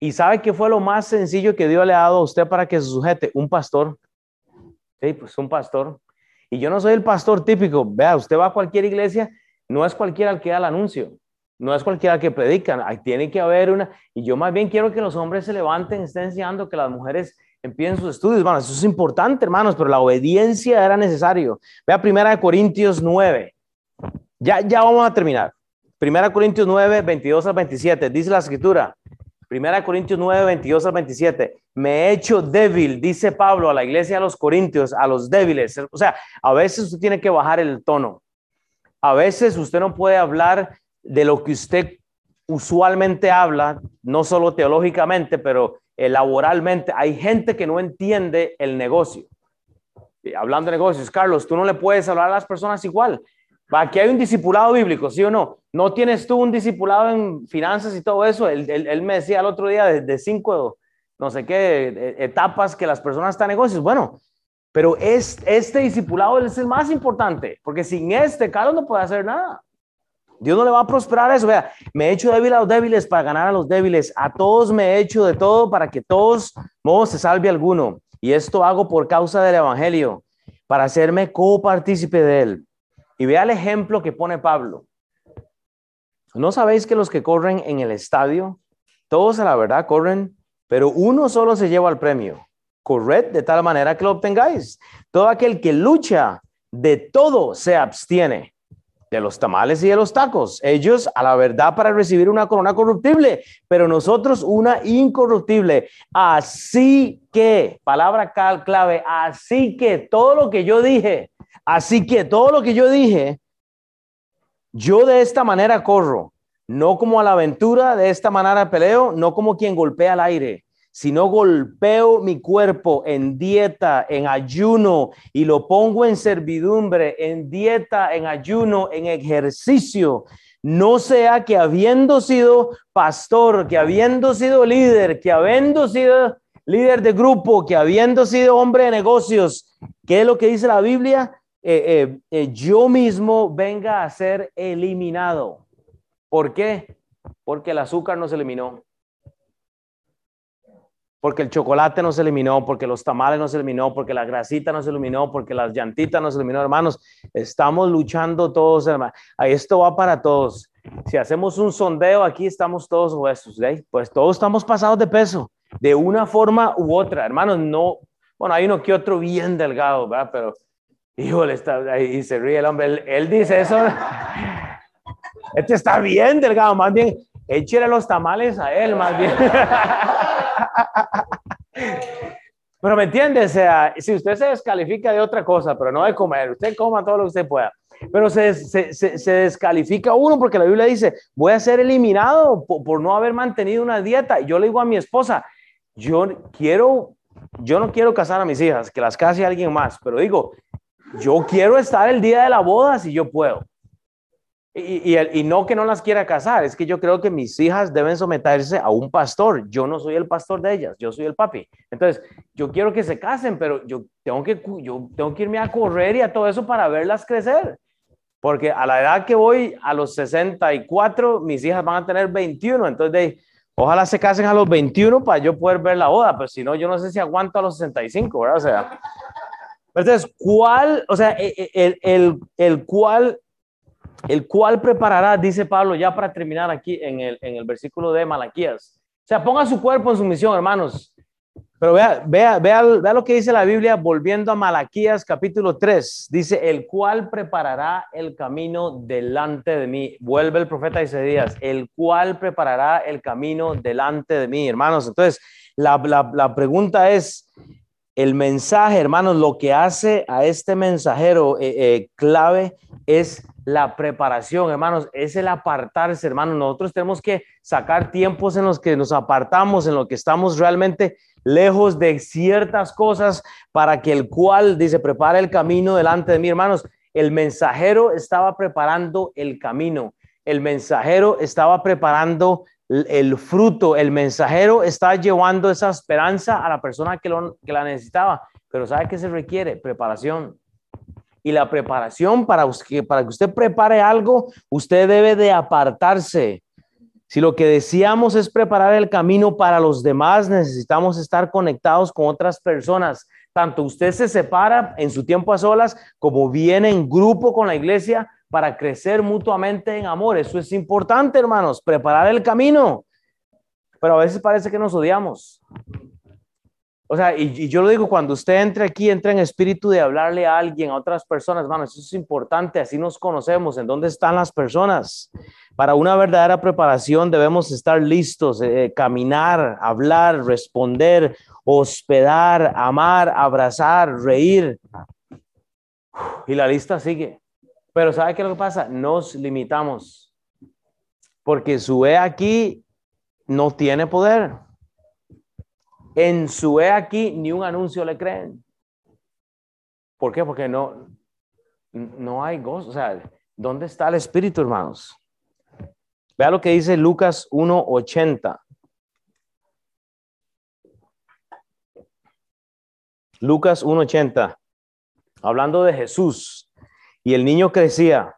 ¿Y sabe qué fue lo más sencillo que Dios le ha dado a usted para que se sujete? Un pastor. Sí, pues un pastor. Y yo no soy el pastor típico. Vea, usted va a cualquier iglesia, no es cualquiera el que da el anuncio, no es cualquiera que predica. Ahí tiene que haber una. Y yo más bien quiero que los hombres se levanten, estén enseñando que las mujeres empiecen sus estudios. Bueno, eso es importante, hermanos, pero la obediencia era necesario. Vea Primera de Corintios 9. Ya, ya vamos a terminar. Primera Corintios 9, 22 al 27. Dice la escritura. Primera Corintios 9, 22 al 27. Me he hecho débil, dice Pablo a la iglesia de los Corintios, a los débiles. O sea, a veces usted tiene que bajar el tono. A veces usted no puede hablar de lo que usted usualmente habla, no solo teológicamente, pero eh, laboralmente, hay gente que no entiende el negocio. hablando de negocios, Carlos, tú no le puedes hablar a las personas igual. Aquí hay un discipulado bíblico, ¿sí o no? ¿No tienes tú un discipulado en finanzas y todo eso? Él, me decía el otro día de, cinco, no sé qué, e, etapas que las personas están en negocios. Bueno, pero es, este discipulado es el más importante, porque sin este, Carlos no puede hacer nada. Dios no le va a prosperar eso. Vea, me he hecho débil a los débiles para ganar a los débiles. A todos me he hecho de todo para que todos modos se salve alguno. Y esto hago por causa del Evangelio, para hacerme copartícipe de él. Y vea el ejemplo que pone Pablo. ¿No sabéis que los que corren en el estadio, todos a la verdad corren, pero uno solo se lleva el premio? Corred de tal manera que lo obtengáis. Todo aquel que lucha de todo se abstiene de los tamales y de los tacos. Ellos a la verdad para recibir una corona corruptible, pero nosotros una incorruptible. Así que, palabra clave, así que todo lo que yo dije, así que todo lo que yo dije, yo de esta manera corro, no como a la aventura, de esta manera peleo, no como quien golpea al aire si no golpeo mi cuerpo en dieta, en ayuno y lo pongo en servidumbre, en dieta, en ayuno, en ejercicio, no sea que habiendo sido pastor, que habiendo sido líder, que habiendo sido líder de grupo, que habiendo sido hombre de negocios, ¿qué es lo que dice la Biblia? Eh, eh, eh, yo mismo venga a ser eliminado. ¿Por qué? Porque el azúcar no se eliminó porque el chocolate no se eliminó, porque los tamales no se eliminó, porque la grasita no se eliminó, porque las llantitas no se eliminó, hermanos. Estamos luchando todos, hermanos. Esto va para todos. Si hacemos un sondeo aquí, estamos todos huesos, ¿eh? pues todos estamos pasados de peso, de una forma u otra, hermanos. No, bueno, hay uno que otro bien delgado, ¿verdad? Pero, híjole, está ahí se ríe el hombre. Él, él dice eso. Este está bien delgado, más bien, échele los tamales a él, más bien. Pero me entiende, o sea, si usted se descalifica de otra cosa, pero no de comer, usted coma todo lo que usted pueda. Pero se, se, se, descalifica uno porque la Biblia dice, voy a ser eliminado por, por, no haber mantenido una dieta. Y yo le digo a mi esposa, yo quiero, yo no quiero casar a mis hijas, que las case alguien más, pero digo, yo quiero estar el día de la boda si yo puedo. Y, no que no las quiera casar, es que yo creo que mis hijas deben someterse a un pastor. Yo no soy el pastor de ellas, yo soy el papi. Entonces, yo quiero que se casen, pero yo tengo que, que irme a correr y a todo eso para verlas crecer. Porque a la edad que voy, a los 64, mis hijas van a tener 21. Entonces, de, ojalá se casen a los 21 para yo poder ver la boda, pero si no, yo no sé si aguanto a los 65, ¿verdad? O sea, entonces, ¿cuál, o sea, e, e, el, el, el cual el cual preparará, dice Pablo, ya para terminar aquí en el, en el versículo de Malaquías. O sea, ponga su cuerpo en su misión, hermanos. Pero vea, vea, vea, vea lo que dice la Biblia, volviendo a Malaquías capítulo 3. Dice, el cual preparará el camino delante de mí. Vuelve el profeta Isaías, el cual preparará el camino delante de mí, hermanos. Entonces, la, la, la pregunta es, el mensaje, hermanos, lo que hace a este mensajero eh, eh, clave es la preparación, hermanos, es el apartarse, hermanos. Nosotros tenemos que sacar tiempos en los que nos apartamos, en los que estamos realmente lejos de ciertas cosas para que el cual, dice, prepare el camino delante de mí, hermanos. El mensajero estaba preparando el camino. El mensajero estaba preparando el fruto, el mensajero está llevando esa esperanza a la persona que, lo, que la necesitaba, pero ¿sabe qué se requiere? Preparación. Y la preparación para, para que usted prepare algo, usted debe de apartarse. Si lo que decíamos es preparar el camino para los demás, necesitamos estar conectados con otras personas. Tanto usted se separa en su tiempo a solas como viene en grupo con la iglesia, para crecer mutuamente en amor. Eso es importante, hermanos, preparar el camino. Pero a veces parece que nos odiamos. O sea, y, yo lo digo, cuando usted entre aquí, entra en espíritu de hablarle a alguien, a otras personas, hermanos, eso es importante, así nos conocemos, en dónde están las personas. Para una verdadera preparación debemos estar listos, eh, caminar, hablar, responder, hospedar, amar, abrazar, reír. Y la lista sigue. Pero ¿sabe qué es lo que pasa? Nos limitamos. Porque su E aquí no tiene poder. En su E aquí ni un anuncio le creen. ¿Por qué? Porque no, no hay gozo. O sea, ¿dónde está el Espíritu, hermanos? Vea lo que dice Lucas 1.80. Lucas 1.80. Hablando de Jesús y el niño crecía,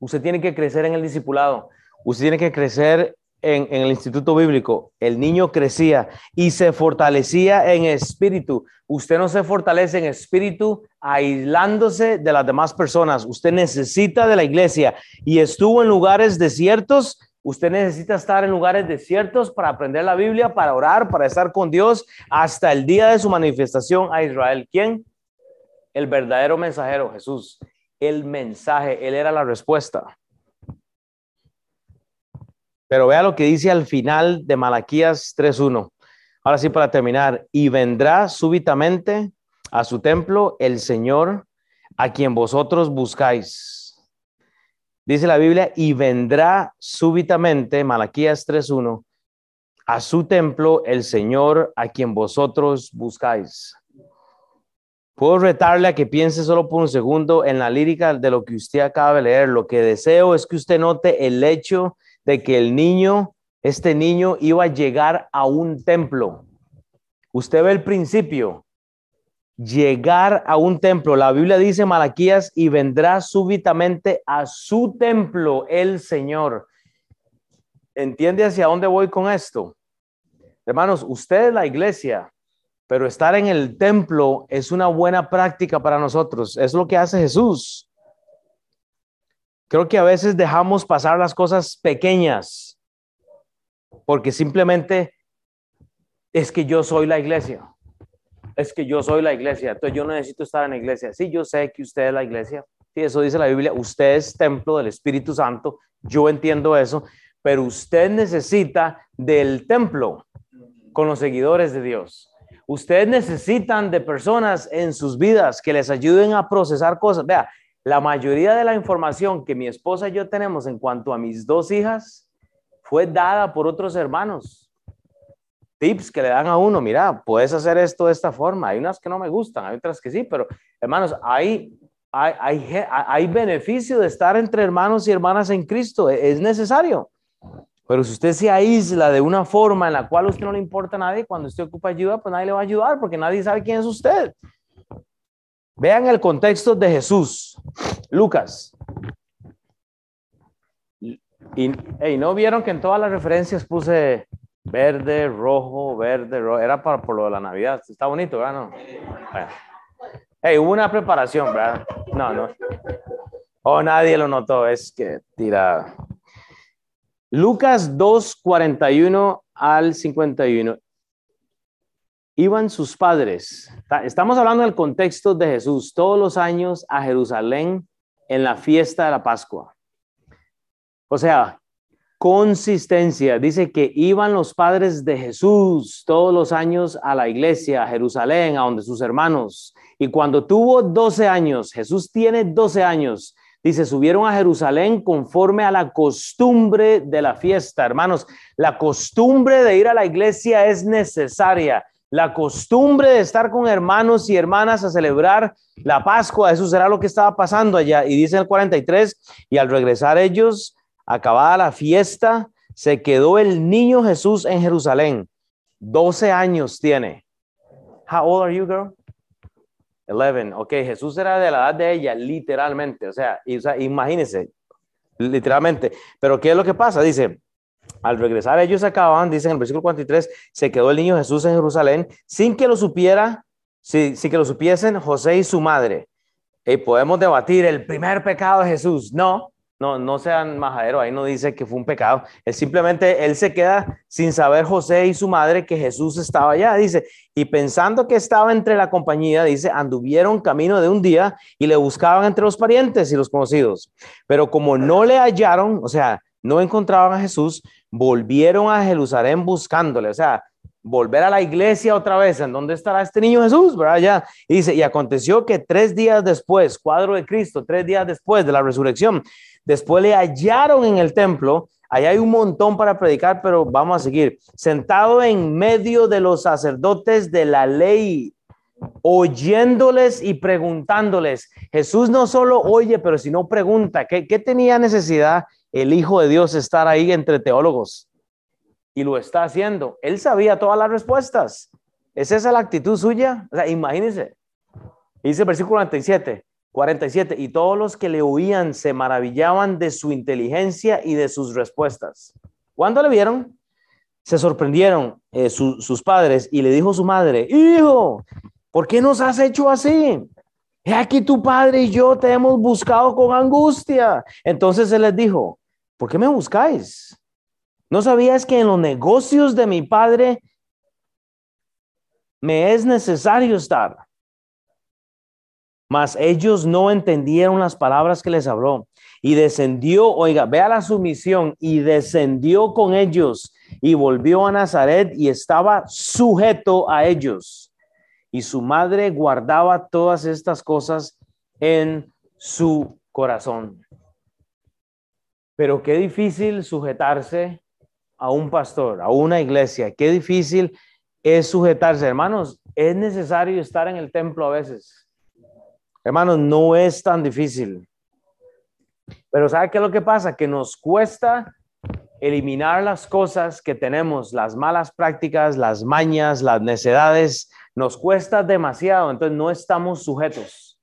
usted tiene que crecer en el discipulado, usted tiene que crecer en, el instituto bíblico, el niño crecía y se fortalecía en espíritu. Usted no se fortalece en espíritu aislándose de las demás personas. Usted necesita de la iglesia y estuvo en lugares desiertos. Usted necesita estar en lugares desiertos para aprender la Biblia, para orar, para estar con Dios hasta el día de su manifestación a Israel. ¿Quién? El verdadero mensajero, Jesús el mensaje, Él era la respuesta. Pero vea lo que dice al final de Malaquías 3.1. Ahora sí, para terminar, y vendrá súbitamente a su templo el Señor a quien vosotros buscáis. Dice la Biblia, y vendrá súbitamente, Malaquías 3.1, a su templo el Señor a quien vosotros buscáis. Puedo retarle a que piense solo por un segundo en la lírica de lo que usted acaba de leer. Lo que deseo es que usted note el hecho de que el niño, este niño, iba a llegar a un templo. Usted ve el principio. Llegar a un templo. La Biblia dice Malaquías y vendrá súbitamente a su templo el Señor. ¿Entiende hacia dónde voy con esto? Hermanos, usted la iglesia pero estar en el templo es una buena práctica para nosotros. Es lo que hace Jesús. Creo que a veces dejamos pasar las cosas pequeñas porque simplemente es que yo soy la iglesia. Es que yo soy la iglesia. Entonces yo necesito estar en la iglesia. Sí, yo sé que usted es la iglesia. Sí, eso dice la Biblia. Usted es templo del Espíritu Santo. Yo entiendo eso. Pero usted necesita del templo con los seguidores de Dios. Ustedes necesitan de personas en sus vidas que les ayuden a procesar cosas. Vea, la mayoría de la información que mi esposa y yo tenemos en cuanto a mis dos hijas fue dada por otros hermanos. Tips que le dan a uno, mira, puedes hacer esto de esta forma. Hay unas que no me gustan, hay otras que sí, pero hermanos, hay hay, hay, hay beneficio de estar entre hermanos y hermanas en Cristo, e, es necesario. Pero si usted se aísla de una forma en la cual a usted no le importa a nadie, cuando usted ocupa ayuda, pues nadie le va a ayudar porque nadie sabe quién es usted. Vean el contexto de Jesús. Lucas. Y ¿no vieron que en todas las referencias puse verde, rojo, verde, rojo? Era para, por lo de la Navidad. Está bonito, ¿verdad? No? Bueno. hubo una preparación, ¿verdad? No, no. Oh, nadie lo notó. Es que tira. Lucas 2, 41 al 51. Iban sus padres. Estamos hablando del contexto de Jesús todos los años a Jerusalén en la fiesta de la Pascua. O sea, consistencia. Dice que iban los padres de Jesús todos los años a la iglesia, a Jerusalén, a donde sus hermanos. Y cuando tuvo 12 años, Jesús tiene 12 años, Dice, subieron a Jerusalén conforme a la costumbre de la fiesta. Hermanos, la costumbre de ir a la iglesia es necesaria. La costumbre de estar con hermanos y hermanas a celebrar la Pascua, eso será lo que estaba pasando allá. Y dice el 43, y al regresar ellos, acabada la fiesta, se quedó el niño Jesús en Jerusalén. 12 años tiene. How old are you, girl? 11. Ok, Jesús era de la edad de ella, literalmente. O sea, y, imagínense, literalmente. Pero ¿qué es lo que pasa? Dice, al regresar ellos acababan, dice en el versículo 43, se quedó el niño Jesús en Jerusalén sin que lo supiera, sin, sin que lo supiesen José y su madre. Y podemos debatir el primer pecado de Jesús. No, no, no sean majadero, ahí no dice que fue un pecado. Él simplemente, él se queda sin saber José y su madre que Jesús estaba allá. Dice, y pensando que estaba entre la compañía, dice, anduvieron camino de un día y le buscaban entre los parientes y los conocidos. Pero como no le hallaron, o sea, no encontraban a Jesús, volvieron a Jerusalén buscándole. O sea, volver a la iglesia otra vez, ¿en dónde estará este niño Jesús? ¿Verdad? Ya. Y dice, y aconteció que tres días después, cuadro de Cristo, tres días después de la resurrección, Después le hallaron en el templo. Ahí hay un montón para predicar, pero vamos a seguir. Sentado en medio de los sacerdotes de la ley, oyéndoles y preguntándoles. Jesús no solo oye, pero si no pregunta. ¿Qué, ¿Qué tenía necesidad el Hijo de Dios estar ahí entre teólogos? Y lo está haciendo. Él sabía todas las respuestas. ¿Es esa la actitud suya? O sea, imagínense. Dice el versículo 47. 47. Y todos los que le oían se maravillaban de su inteligencia y de sus respuestas. Cuando le vieron, se sorprendieron eh, sus padres y le dijo su madre, hijo, ¿por qué nos has hecho así? He aquí tu padre y yo te hemos buscado con angustia. Entonces él les dijo, ¿por qué me buscáis? ¿No sabías que en los negocios de mi padre me es necesario estar? Mas ellos no entendieron las palabras que les habló. Y descendió, oiga, vea la sumisión, y descendió con ellos y volvió a Nazaret y estaba sujeto a ellos. Y su madre guardaba todas estas cosas en su corazón. Pero qué difícil sujetarse a un pastor, a una iglesia. Qué difícil es sujetarse. Hermanos, es necesario estar en el templo a veces Hermanos, no es tan difícil. Pero ¿sabe qué es lo que pasa? Que nos cuesta eliminar las cosas que tenemos, las malas prácticas, las mañas, las necedades, nos cuesta demasiado, entonces no estamos sujetos.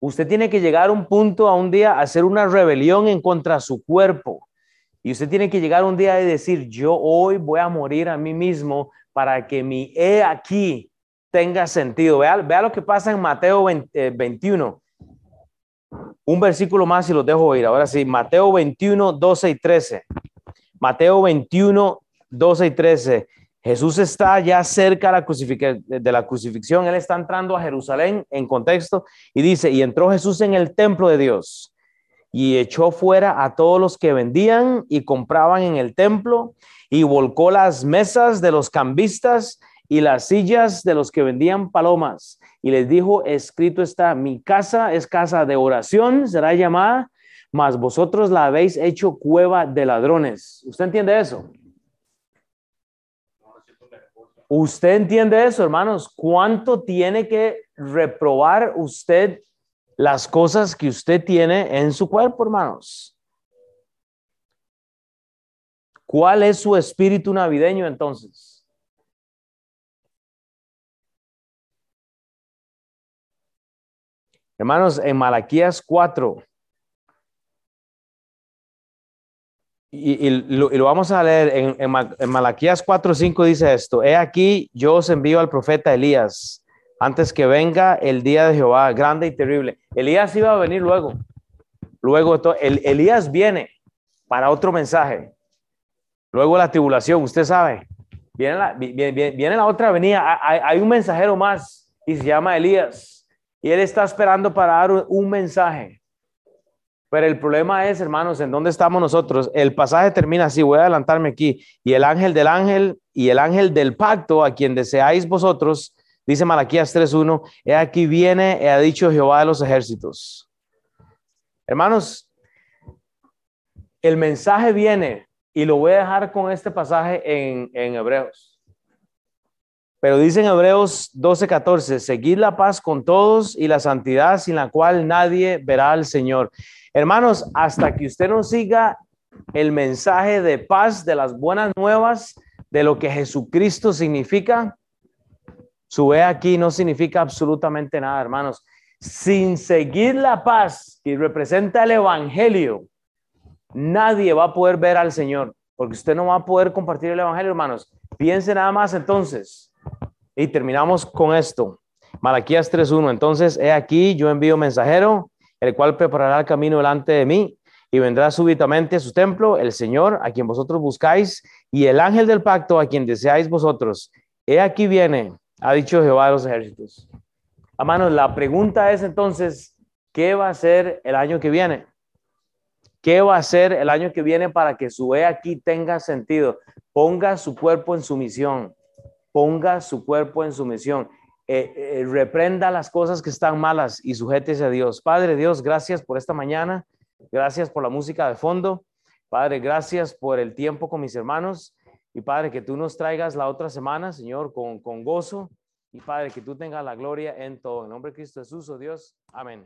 Usted tiene que llegar a un punto, a un día, a hacer una rebelión en contra su cuerpo. Y usted tiene que llegar un día y decir, yo hoy voy a morir a mí mismo para que mi he aquí tenga sentido. Vea, vea lo que pasa en Mateo 21. Eh, Un versículo más y los dejo ir. Ahora sí, Mateo 21, 12 y 13. Mateo 21, 12 y 13. Jesús está ya cerca de la crucifixión. Él está entrando a Jerusalén en contexto y dice, y entró Jesús en el templo de Dios y echó fuera a todos los que vendían y compraban en el templo y volcó las mesas de los cambistas y las sillas de los que vendían palomas. Y les dijo, escrito está, mi casa es casa de oración, será llamada, mas vosotros la habéis hecho cueva de ladrones. ¿Usted entiende eso? ¿Usted entiende eso, hermanos? ¿Cuánto tiene que reprobar usted las cosas que usted tiene en su cuerpo, hermanos. ¿Cuál es su espíritu navideño entonces? Hermanos, en Malaquías 4, y, lo, vamos a leer en, Malaquías 4, 5 dice esto, he aquí yo os envío al profeta Elías antes que venga el día de Jehová grande y terrible. Elías iba a venir luego. Luego el, Elías viene para otro mensaje. Luego la tribulación, usted sabe. Viene la, la otra venida. Hay, un mensajero más y se llama Elías. Y él está esperando para dar un mensaje. Pero el problema es, hermanos, ¿en dónde estamos nosotros? El pasaje termina así, voy a adelantarme aquí. Y el ángel del ángel y el ángel del pacto, a quien deseáis vosotros, Dice Malaquías 3.1, he aquí viene, he dicho Jehová de los ejércitos. Hermanos, el mensaje viene y lo voy a dejar con este pasaje en, en Hebreos. Pero dice en Hebreos 12:14, seguid la paz con todos y la santidad sin la cual nadie verá al Señor. Hermanos, hasta que usted no siga el mensaje de paz, de las buenas nuevas, de lo que Jesucristo significa, su aquí no significa absolutamente nada, hermanos. Sin seguir la paz que representa el Evangelio, nadie va a poder ver al Señor, porque usted no va a poder compartir el Evangelio, hermanos. Piense nada más entonces. Y terminamos con esto. Malaquías 3.1. Entonces, he aquí, yo envío mensajero, el cual preparará el camino delante de mí, y vendrá súbitamente a su templo el Señor, a quien vosotros buscáis, y el ángel del pacto, a quien deseáis vosotros. He aquí viene ha dicho Jehová de los ejércitos. Hermanos, la pregunta es entonces, ¿qué va a ser el año que viene? ¿Qué va a ser el año que viene para que su E aquí tenga sentido? Ponga su cuerpo en su misión. Ponga su cuerpo en su misión. Eh, eh, reprenda las cosas que están malas y sujétese a Dios. Padre Dios, gracias por esta mañana. Gracias por la música de fondo. Padre, gracias por el tiempo con mis hermanos. Y Padre, que tú nos traigas la otra semana, Señor, con, con gozo. Y Padre, que tú tengas la gloria en todo. En nombre de Cristo Jesús, oh Dios. Amén.